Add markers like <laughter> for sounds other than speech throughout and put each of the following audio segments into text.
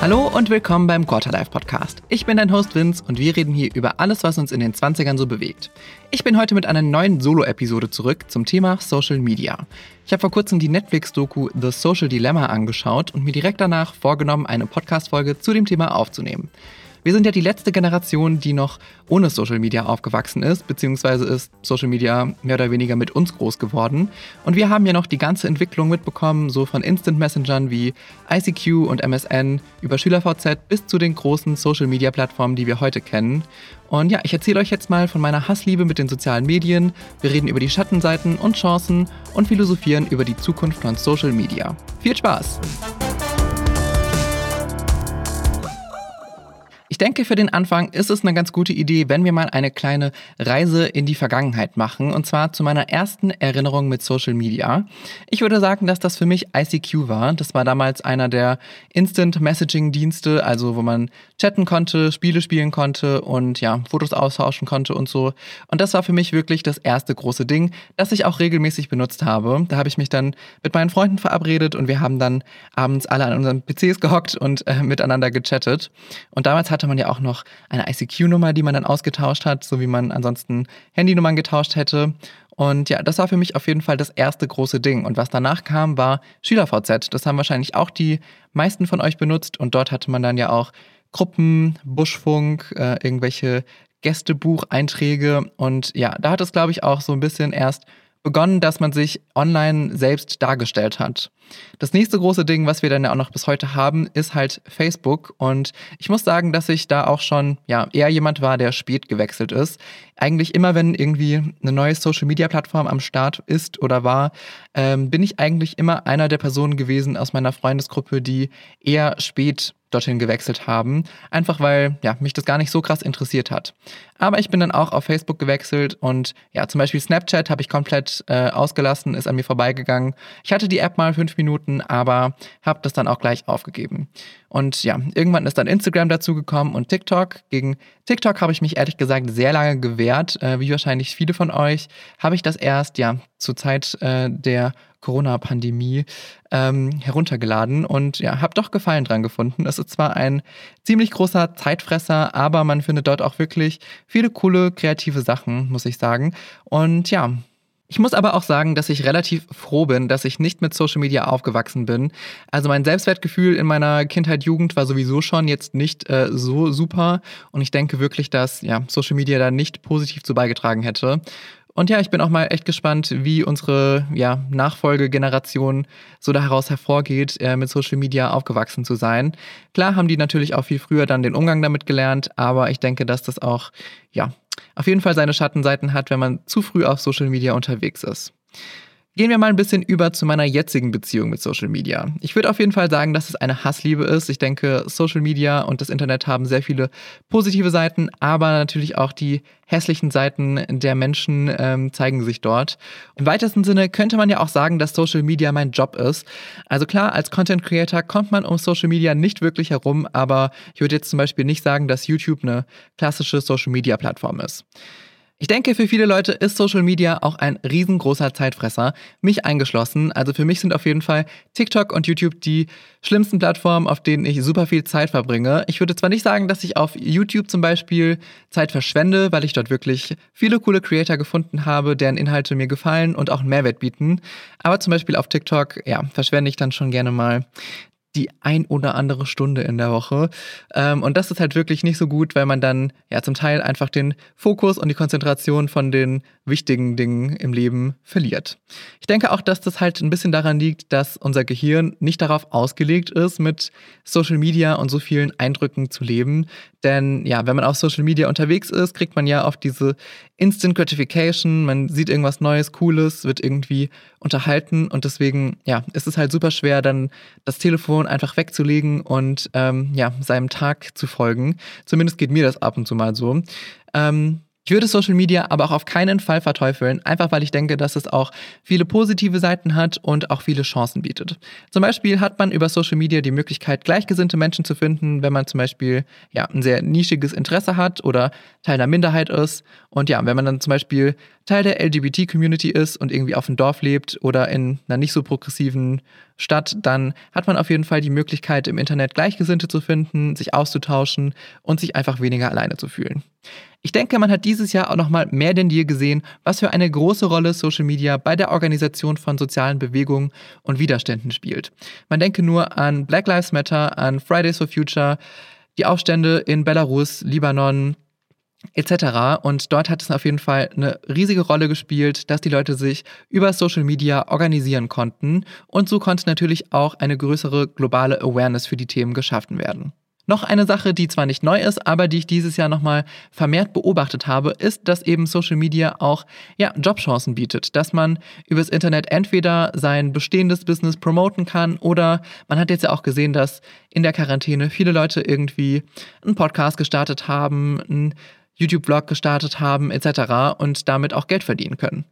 Hallo und willkommen beim Quarterlife Podcast. Ich bin dein Host Vince und wir reden hier über alles, was uns in den 20ern so bewegt. Ich bin heute mit einer neuen Solo-Episode zurück zum Thema Social Media. Ich habe vor kurzem die Netflix-Doku The Social Dilemma angeschaut und mir direkt danach vorgenommen, eine Podcast-Folge zu dem Thema aufzunehmen. Wir sind ja die letzte Generation, die noch ohne Social Media aufgewachsen ist, beziehungsweise ist Social Media mehr oder weniger mit uns groß geworden. Und wir haben ja noch die ganze Entwicklung mitbekommen, so von Instant Messengern wie ICQ und MSN über SchülerVZ bis zu den großen Social Media Plattformen, die wir heute kennen. Und ja, ich erzähle euch jetzt mal von meiner Hassliebe mit den sozialen Medien. Wir reden über die Schattenseiten und Chancen und philosophieren über die Zukunft von Social Media. Viel Spaß! Ich denke, für den Anfang ist es eine ganz gute Idee, wenn wir mal eine kleine Reise in die Vergangenheit machen. Und zwar zu meiner ersten Erinnerung mit Social Media. Ich würde sagen, dass das für mich ICQ war. Das war damals einer der Instant Messaging Dienste, also wo man chatten konnte, Spiele spielen konnte und ja, Fotos austauschen konnte und so. Und das war für mich wirklich das erste große Ding, das ich auch regelmäßig benutzt habe. Da habe ich mich dann mit meinen Freunden verabredet und wir haben dann abends alle an unseren PCs gehockt und äh, miteinander gechattet. Und damals hatte man ja auch noch eine ICQ-Nummer, die man dann ausgetauscht hat, so wie man ansonsten Handynummern getauscht hätte. Und ja, das war für mich auf jeden Fall das erste große Ding. Und was danach kam, war SchülerVZ. Das haben wahrscheinlich auch die meisten von euch benutzt. Und dort hatte man dann ja auch Gruppen, Buschfunk, äh, irgendwelche Gästebucheinträge. Und ja, da hat es, glaube ich, auch so ein bisschen erst begonnen, dass man sich online selbst dargestellt hat. Das nächste große Ding, was wir dann ja auch noch bis heute haben, ist halt Facebook. Und ich muss sagen, dass ich da auch schon ja, eher jemand war, der spät gewechselt ist. Eigentlich immer, wenn irgendwie eine neue Social-Media-Plattform am Start ist oder war, ähm, bin ich eigentlich immer einer der Personen gewesen aus meiner Freundesgruppe, die eher spät dorthin gewechselt haben. Einfach weil ja, mich das gar nicht so krass interessiert hat. Aber ich bin dann auch auf Facebook gewechselt und ja, zum Beispiel Snapchat habe ich komplett äh, ausgelassen, ist an mir vorbeigegangen. Ich hatte die App mal fünf Minuten, aber habe das dann auch gleich aufgegeben. Und ja, irgendwann ist dann Instagram dazugekommen und TikTok. Gegen TikTok habe ich mich ehrlich gesagt sehr lange gewehrt. Äh, wie wahrscheinlich viele von euch habe ich das erst ja zur Zeit äh, der Corona-Pandemie ähm, heruntergeladen und ja, habe doch Gefallen dran gefunden. Es ist zwar ein ziemlich großer Zeitfresser, aber man findet dort auch wirklich viele coole kreative Sachen, muss ich sagen. Und ja, ich muss aber auch sagen, dass ich relativ froh bin, dass ich nicht mit Social Media aufgewachsen bin. Also mein Selbstwertgefühl in meiner Kindheit, Jugend war sowieso schon jetzt nicht äh, so super. Und ich denke wirklich, dass ja, Social Media da nicht positiv zu beigetragen hätte. Und ja, ich bin auch mal echt gespannt, wie unsere ja, Nachfolgegeneration so daraus hervorgeht, äh, mit Social Media aufgewachsen zu sein. Klar haben die natürlich auch viel früher dann den Umgang damit gelernt, aber ich denke, dass das auch ja, auf jeden Fall seine Schattenseiten hat, wenn man zu früh auf Social Media unterwegs ist. Gehen wir mal ein bisschen über zu meiner jetzigen Beziehung mit Social Media. Ich würde auf jeden Fall sagen, dass es eine Hassliebe ist. Ich denke, Social Media und das Internet haben sehr viele positive Seiten, aber natürlich auch die hässlichen Seiten der Menschen ähm, zeigen sich dort. Im weitesten Sinne könnte man ja auch sagen, dass Social Media mein Job ist. Also klar, als Content Creator kommt man um Social Media nicht wirklich herum, aber ich würde jetzt zum Beispiel nicht sagen, dass YouTube eine klassische Social Media Plattform ist. Ich denke, für viele Leute ist Social Media auch ein riesengroßer Zeitfresser, mich eingeschlossen. Also für mich sind auf jeden Fall TikTok und YouTube die schlimmsten Plattformen, auf denen ich super viel Zeit verbringe. Ich würde zwar nicht sagen, dass ich auf YouTube zum Beispiel Zeit verschwende, weil ich dort wirklich viele coole Creator gefunden habe, deren Inhalte mir gefallen und auch einen Mehrwert bieten. Aber zum Beispiel auf TikTok, ja, verschwende ich dann schon gerne mal die ein oder andere Stunde in der Woche. Ähm, und das ist halt wirklich nicht so gut, weil man dann ja zum Teil einfach den Fokus und die Konzentration von den wichtigen Dingen im Leben verliert. Ich denke auch, dass das halt ein bisschen daran liegt, dass unser Gehirn nicht darauf ausgelegt ist, mit Social Media und so vielen Eindrücken zu leben. Denn ja, wenn man auf Social Media unterwegs ist, kriegt man ja oft diese Instant Gratification, man sieht irgendwas Neues, Cooles, wird irgendwie unterhalten und deswegen, ja, ist es halt super schwer, dann das Telefon einfach wegzulegen und ähm, ja, seinem Tag zu folgen. Zumindest geht mir das ab und zu mal so. Ähm, Ich würde Social Media aber auch auf keinen Fall verteufeln, einfach weil ich denke, dass es auch viele positive Seiten hat und auch viele Chancen bietet. Zum Beispiel hat man über Social Media die Möglichkeit, gleichgesinnte Menschen zu finden, wenn man zum Beispiel ja, ein sehr nischiges Interesse hat oder Teil einer Minderheit ist. Und ja, wenn man dann zum Beispiel Teil der LGBT-Community ist und irgendwie auf dem Dorf lebt oder in einer nicht so progressiven Stadt, dann hat man auf jeden Fall die Möglichkeit, im Internet Gleichgesinnte zu finden, sich auszutauschen und sich einfach weniger alleine zu fühlen. Ich denke, man hat dieses Jahr auch noch mal mehr denn je gesehen, was für eine große Rolle Social Media bei der Organisation von sozialen Bewegungen und Widerständen spielt. Man denke nur an Black Lives Matter, an Fridays for Future, die Aufstände in Belarus, Libanon, etc. Und dort hat es auf jeden Fall eine riesige Rolle gespielt, dass die Leute sich über Social Media organisieren konnten und so konnte natürlich auch eine größere globale Awareness für die Themen geschaffen werden. Noch eine Sache, die zwar nicht neu ist, aber die ich dieses Jahr nochmal vermehrt beobachtet habe, ist, dass eben Social Media auch ja, Jobchancen bietet. Dass man übers Internet entweder sein bestehendes Business promoten kann oder man hat jetzt ja auch gesehen, dass in der Quarantäne viele Leute irgendwie einen Podcast gestartet haben, einen YouTube-Blog gestartet haben etc. und damit auch Geld verdienen können.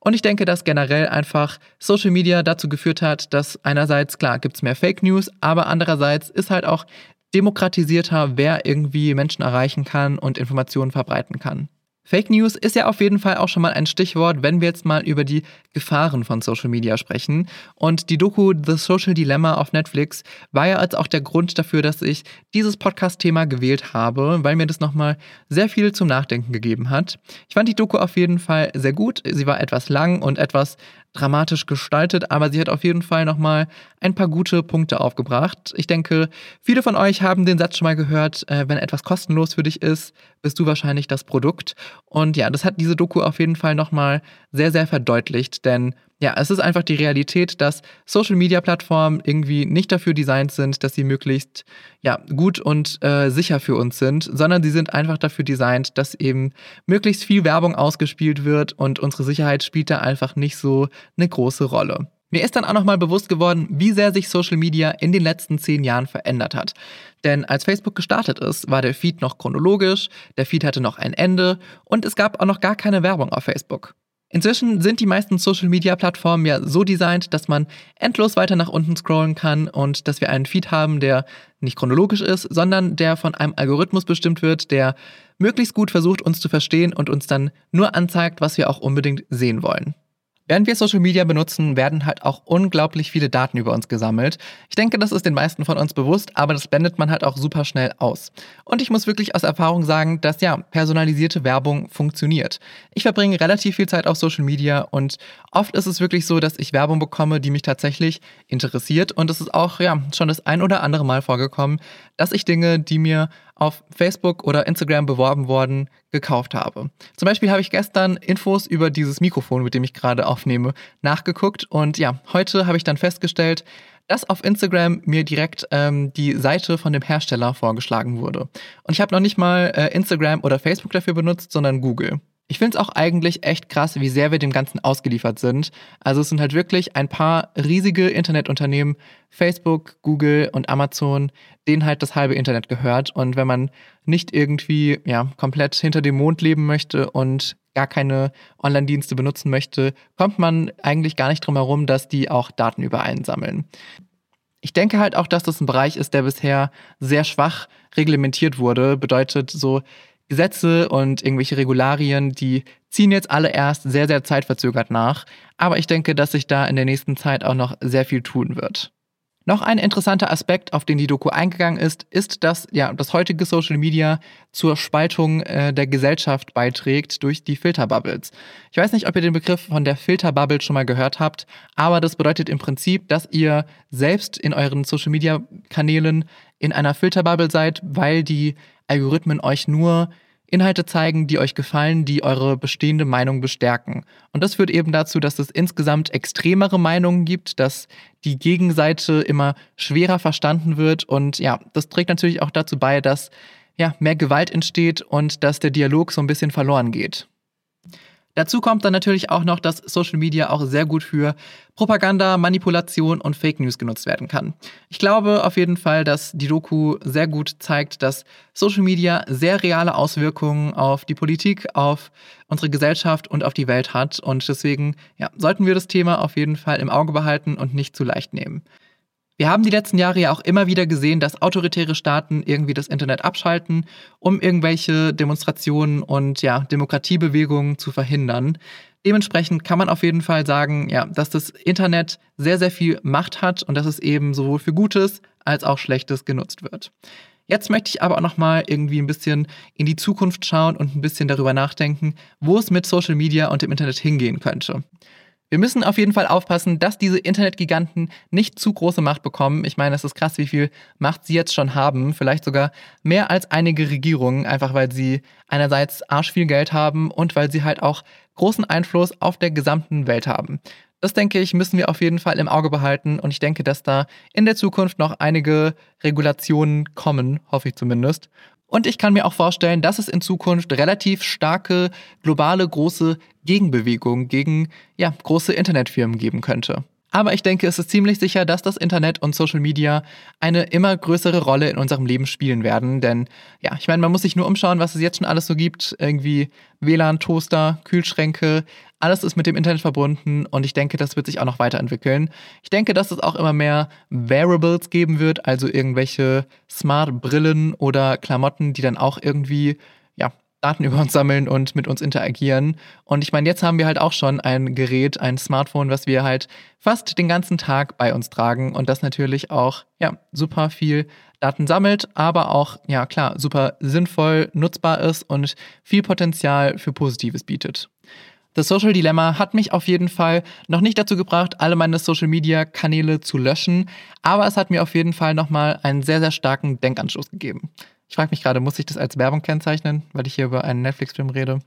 Und ich denke, dass generell einfach Social Media dazu geführt hat, dass einerseits, klar, gibt es mehr Fake News, aber andererseits ist halt auch demokratisierter, wer irgendwie Menschen erreichen kann und Informationen verbreiten kann. Fake News ist ja auf jeden Fall auch schon mal ein Stichwort, wenn wir jetzt mal über die Gefahren von Social Media sprechen. Und die Doku The Social Dilemma auf Netflix war ja als auch der Grund dafür, dass ich dieses Podcast-Thema gewählt habe, weil mir das nochmal sehr viel zum Nachdenken gegeben hat. Ich fand die Doku auf jeden Fall sehr gut. Sie war etwas lang und etwas dramatisch gestaltet, aber sie hat auf jeden Fall nochmal ein paar gute Punkte aufgebracht. Ich denke, viele von euch haben den Satz schon mal gehört, äh, wenn etwas kostenlos für dich ist, bist du wahrscheinlich das Produkt. Und ja, das hat diese Doku auf jeden Fall nochmal sehr, sehr verdeutlicht, denn ja, es ist einfach die Realität, dass Social-Media-Plattformen irgendwie nicht dafür designt sind, dass sie möglichst ja, gut und äh, sicher für uns sind, sondern sie sind einfach dafür designt, dass eben möglichst viel Werbung ausgespielt wird und unsere Sicherheit spielt da einfach nicht so eine große Rolle. Mir ist dann auch nochmal bewusst geworden, wie sehr sich Social Media in den letzten zehn Jahren verändert hat. Denn als Facebook gestartet ist, war der Feed noch chronologisch, der Feed hatte noch ein Ende und es gab auch noch gar keine Werbung auf Facebook. Inzwischen sind die meisten Social-Media-Plattformen ja so designt, dass man endlos weiter nach unten scrollen kann und dass wir einen Feed haben, der nicht chronologisch ist, sondern der von einem Algorithmus bestimmt wird, der möglichst gut versucht, uns zu verstehen und uns dann nur anzeigt, was wir auch unbedingt sehen wollen. Während wir Social Media benutzen, werden halt auch unglaublich viele Daten über uns gesammelt. Ich denke, das ist den meisten von uns bewusst, aber das blendet man halt auch super schnell aus. Und ich muss wirklich aus Erfahrung sagen, dass ja, personalisierte Werbung funktioniert. Ich verbringe relativ viel Zeit auf Social Media und oft ist es wirklich so, dass ich Werbung bekomme, die mich tatsächlich interessiert. Und es ist auch ja schon das ein oder andere Mal vorgekommen, dass ich Dinge, die mir auf Facebook oder Instagram beworben worden, gekauft habe. Zum Beispiel habe ich gestern Infos über dieses Mikrofon, mit dem ich gerade aufnehme, nachgeguckt und ja, heute habe ich dann festgestellt, dass auf Instagram mir direkt ähm, die Seite von dem Hersteller vorgeschlagen wurde. Und ich habe noch nicht mal äh, Instagram oder Facebook dafür benutzt, sondern Google. Ich finde es auch eigentlich echt krass, wie sehr wir dem Ganzen ausgeliefert sind. Also es sind halt wirklich ein paar riesige Internetunternehmen, Facebook, Google und Amazon, denen halt das halbe Internet gehört. Und wenn man nicht irgendwie ja, komplett hinter dem Mond leben möchte und gar keine Online-Dienste benutzen möchte, kommt man eigentlich gar nicht drum herum, dass die auch Daten über einen sammeln. Ich denke halt auch, dass das ein Bereich ist, der bisher sehr schwach reglementiert wurde. Bedeutet so, Gesetze und irgendwelche Regularien, die ziehen jetzt alle erst sehr, sehr zeitverzögert nach. Aber ich denke, dass sich da in der nächsten Zeit auch noch sehr viel tun wird. Noch ein interessanter Aspekt, auf den die Doku eingegangen ist, ist, dass ja, das heutige Social Media zur Spaltung äh, der Gesellschaft beiträgt durch die Filterbubbles. Ich weiß nicht, ob ihr den Begriff von der Filterbubble schon mal gehört habt, aber das bedeutet im Prinzip, dass ihr selbst in euren Social Media Kanälen in einer Filterbubble seid, weil die Algorithmen euch nur Inhalte zeigen, die euch gefallen, die eure bestehende Meinung bestärken. Und das führt eben dazu, dass es insgesamt extremere Meinungen gibt, dass die Gegenseite immer schwerer verstanden wird. Und ja, das trägt natürlich auch dazu bei, dass ja, mehr Gewalt entsteht und dass der Dialog so ein bisschen verloren geht. Dazu kommt dann natürlich auch noch, dass Social Media auch sehr gut für Propaganda, Manipulation und Fake News genutzt werden kann. Ich glaube auf jeden Fall, dass die Doku sehr gut zeigt, dass Social Media sehr reale Auswirkungen auf die Politik, auf unsere Gesellschaft und auf die Welt hat. Und deswegen ja, sollten wir das Thema auf jeden Fall im Auge behalten und nicht zu leicht nehmen. Wir haben die letzten Jahre ja auch immer wieder gesehen, dass autoritäre Staaten irgendwie das Internet abschalten, um irgendwelche Demonstrationen und ja, Demokratiebewegungen zu verhindern. Dementsprechend kann man auf jeden Fall sagen, ja, dass das Internet sehr, sehr viel Macht hat und dass es eben sowohl für Gutes als auch Schlechtes genutzt wird. Jetzt möchte ich aber auch nochmal irgendwie ein bisschen in die Zukunft schauen und ein bisschen darüber nachdenken, wo es mit Social Media und dem Internet hingehen könnte. Wir müssen auf jeden Fall aufpassen, dass diese Internetgiganten nicht zu große Macht bekommen. Ich meine, es ist krass, wie viel Macht sie jetzt schon haben. Vielleicht sogar mehr als einige Regierungen, einfach weil sie einerseits arsch viel Geld haben und weil sie halt auch großen Einfluss auf der gesamten Welt haben. Das denke ich, müssen wir auf jeden Fall im Auge behalten und ich denke, dass da in der Zukunft noch einige Regulationen kommen, hoffe ich zumindest. Und ich kann mir auch vorstellen, dass es in Zukunft relativ starke, globale, große Gegenbewegungen gegen ja, große Internetfirmen geben könnte. Aber ich denke, es ist ziemlich sicher, dass das Internet und Social Media eine immer größere Rolle in unserem Leben spielen werden. Denn ja, ich meine, man muss sich nur umschauen, was es jetzt schon alles so gibt. Irgendwie WLAN, Toaster, Kühlschränke, alles ist mit dem Internet verbunden und ich denke, das wird sich auch noch weiterentwickeln. Ich denke, dass es auch immer mehr Wearables geben wird, also irgendwelche Smart Brillen oder Klamotten, die dann auch irgendwie ja, Daten über uns sammeln und mit uns interagieren. Und ich meine, jetzt haben wir halt auch schon ein Gerät, ein Smartphone, was wir halt fast den ganzen Tag bei uns tragen und das natürlich auch ja, super viel Daten sammelt, aber auch, ja klar, super sinnvoll nutzbar ist und viel Potenzial für Positives bietet. Das Social Dilemma hat mich auf jeden Fall noch nicht dazu gebracht, alle meine Social Media Kanäle zu löschen, aber es hat mir auf jeden Fall nochmal einen sehr, sehr starken Denkanstoß gegeben. Ich frage mich gerade, muss ich das als Werbung kennzeichnen, weil ich hier über einen Netflix-Film rede?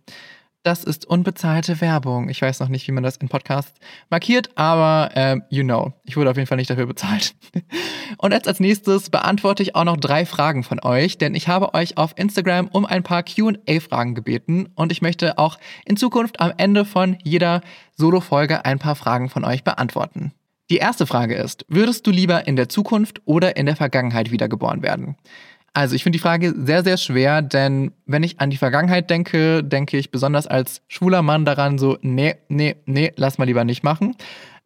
Das ist unbezahlte Werbung. Ich weiß noch nicht, wie man das in Podcasts markiert, aber äh, you know. Ich wurde auf jeden Fall nicht dafür bezahlt. <laughs> Und jetzt als nächstes beantworte ich auch noch drei Fragen von euch, denn ich habe euch auf Instagram um ein paar QA-Fragen gebeten und ich möchte auch in Zukunft am Ende von jeder Solo-Folge ein paar Fragen von euch beantworten. Die erste Frage ist, würdest du lieber in der Zukunft oder in der Vergangenheit wiedergeboren werden? Also ich finde die Frage sehr, sehr schwer, denn wenn ich an die Vergangenheit denke, denke ich besonders als schwuler Mann daran so, nee, nee, nee, lass mal lieber nicht machen.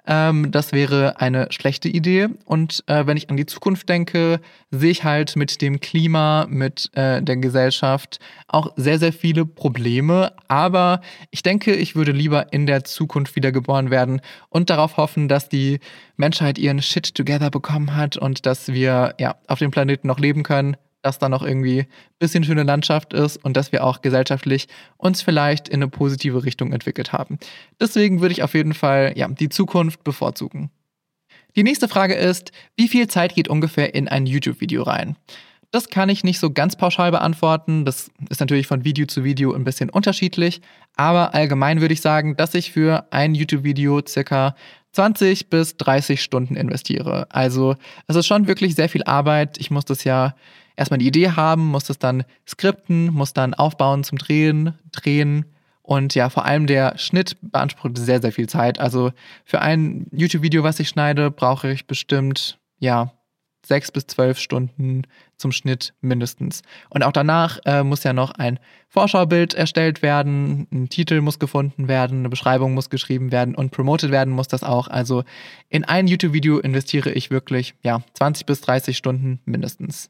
Ähm, das wäre eine schlechte Idee. Und äh, wenn ich an die Zukunft denke, sehe ich halt mit dem Klima, mit äh, der Gesellschaft auch sehr, sehr viele Probleme. Aber ich denke, ich würde lieber in der Zukunft wiedergeboren werden und darauf hoffen, dass die Menschheit ihren Shit together bekommen hat und dass wir ja auf dem Planeten noch leben können dass da noch irgendwie ein bisschen schöne Landschaft ist und dass wir auch gesellschaftlich uns vielleicht in eine positive Richtung entwickelt haben. Deswegen würde ich auf jeden Fall ja, die Zukunft bevorzugen. Die nächste Frage ist, wie viel Zeit geht ungefähr in ein YouTube-Video rein? Das kann ich nicht so ganz pauschal beantworten. Das ist natürlich von Video zu Video ein bisschen unterschiedlich. Aber allgemein würde ich sagen, dass ich für ein YouTube-Video circa 20 bis 30 Stunden investiere. Also es ist schon wirklich sehr viel Arbeit. Ich muss das ja erstmal die Idee haben, muss das dann skripten, muss dann aufbauen zum Drehen, drehen. Und ja, vor allem der Schnitt beansprucht sehr, sehr viel Zeit. Also für ein YouTube-Video, was ich schneide, brauche ich bestimmt, ja, sechs bis zwölf Stunden zum Schnitt mindestens. Und auch danach äh, muss ja noch ein Vorschaubild erstellt werden, ein Titel muss gefunden werden, eine Beschreibung muss geschrieben werden und promoted werden muss das auch. Also in ein YouTube-Video investiere ich wirklich, ja, 20 bis 30 Stunden mindestens.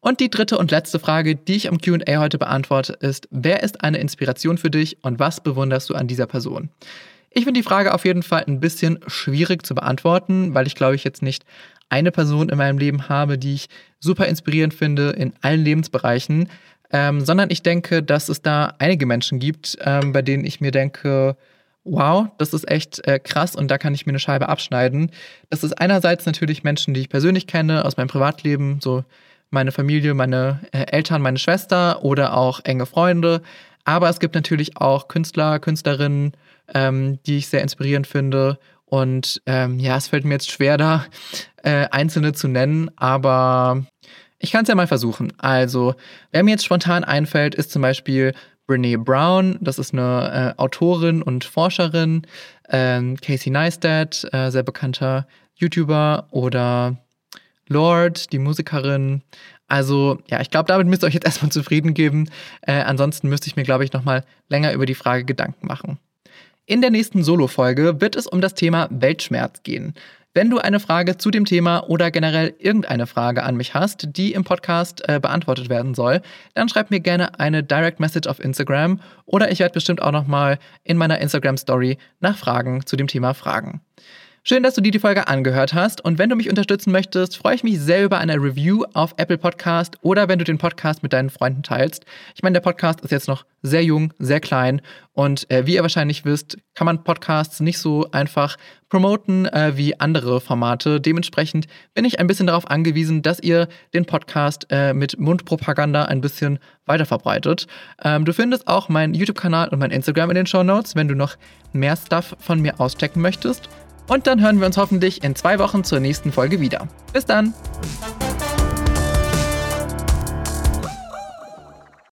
Und die dritte und letzte Frage, die ich am QA heute beantworte, ist, wer ist eine Inspiration für dich und was bewunderst du an dieser Person? Ich finde die Frage auf jeden Fall ein bisschen schwierig zu beantworten, weil ich glaube ich jetzt nicht eine Person in meinem Leben habe, die ich super inspirierend finde in allen Lebensbereichen, ähm, sondern ich denke, dass es da einige Menschen gibt, ähm, bei denen ich mir denke, wow, das ist echt äh, krass und da kann ich mir eine Scheibe abschneiden. Das ist einerseits natürlich Menschen, die ich persönlich kenne aus meinem Privatleben, so meine Familie, meine äh, Eltern, meine Schwester oder auch enge Freunde. Aber es gibt natürlich auch Künstler, Künstlerinnen, ähm, die ich sehr inspirierend finde. Und ähm, ja, es fällt mir jetzt schwer, da äh, einzelne zu nennen, aber ich kann es ja mal versuchen. Also, wer mir jetzt spontan einfällt, ist zum Beispiel Brene Brown, das ist eine äh, Autorin und Forscherin, ähm, Casey Neistat, äh, sehr bekannter YouTuber oder Lord, die Musikerin. Also ja, ich glaube, damit müsst ihr euch jetzt <laughs> erstmal zufrieden geben. Äh, ansonsten müsste ich mir, glaube ich, nochmal länger über die Frage Gedanken machen. In der nächsten Solo-Folge wird es um das Thema Weltschmerz gehen. Wenn du eine Frage zu dem Thema oder generell irgendeine Frage an mich hast, die im Podcast äh, beantwortet werden soll, dann schreib mir gerne eine Direct Message auf Instagram oder ich werde bestimmt auch nochmal in meiner Instagram Story nach Fragen zu dem Thema fragen. Schön, dass du dir die Folge angehört hast. Und wenn du mich unterstützen möchtest, freue ich mich sehr über eine Review auf Apple Podcast oder wenn du den Podcast mit deinen Freunden teilst. Ich meine, der Podcast ist jetzt noch sehr jung, sehr klein. Und äh, wie ihr wahrscheinlich wisst, kann man Podcasts nicht so einfach promoten äh, wie andere Formate. Dementsprechend bin ich ein bisschen darauf angewiesen, dass ihr den Podcast äh, mit Mundpropaganda ein bisschen weiterverbreitet. Ähm, du findest auch meinen YouTube-Kanal und mein Instagram in den Show Notes, wenn du noch mehr Stuff von mir auschecken möchtest. Und dann hören wir uns hoffentlich in zwei Wochen zur nächsten Folge wieder. Bis dann!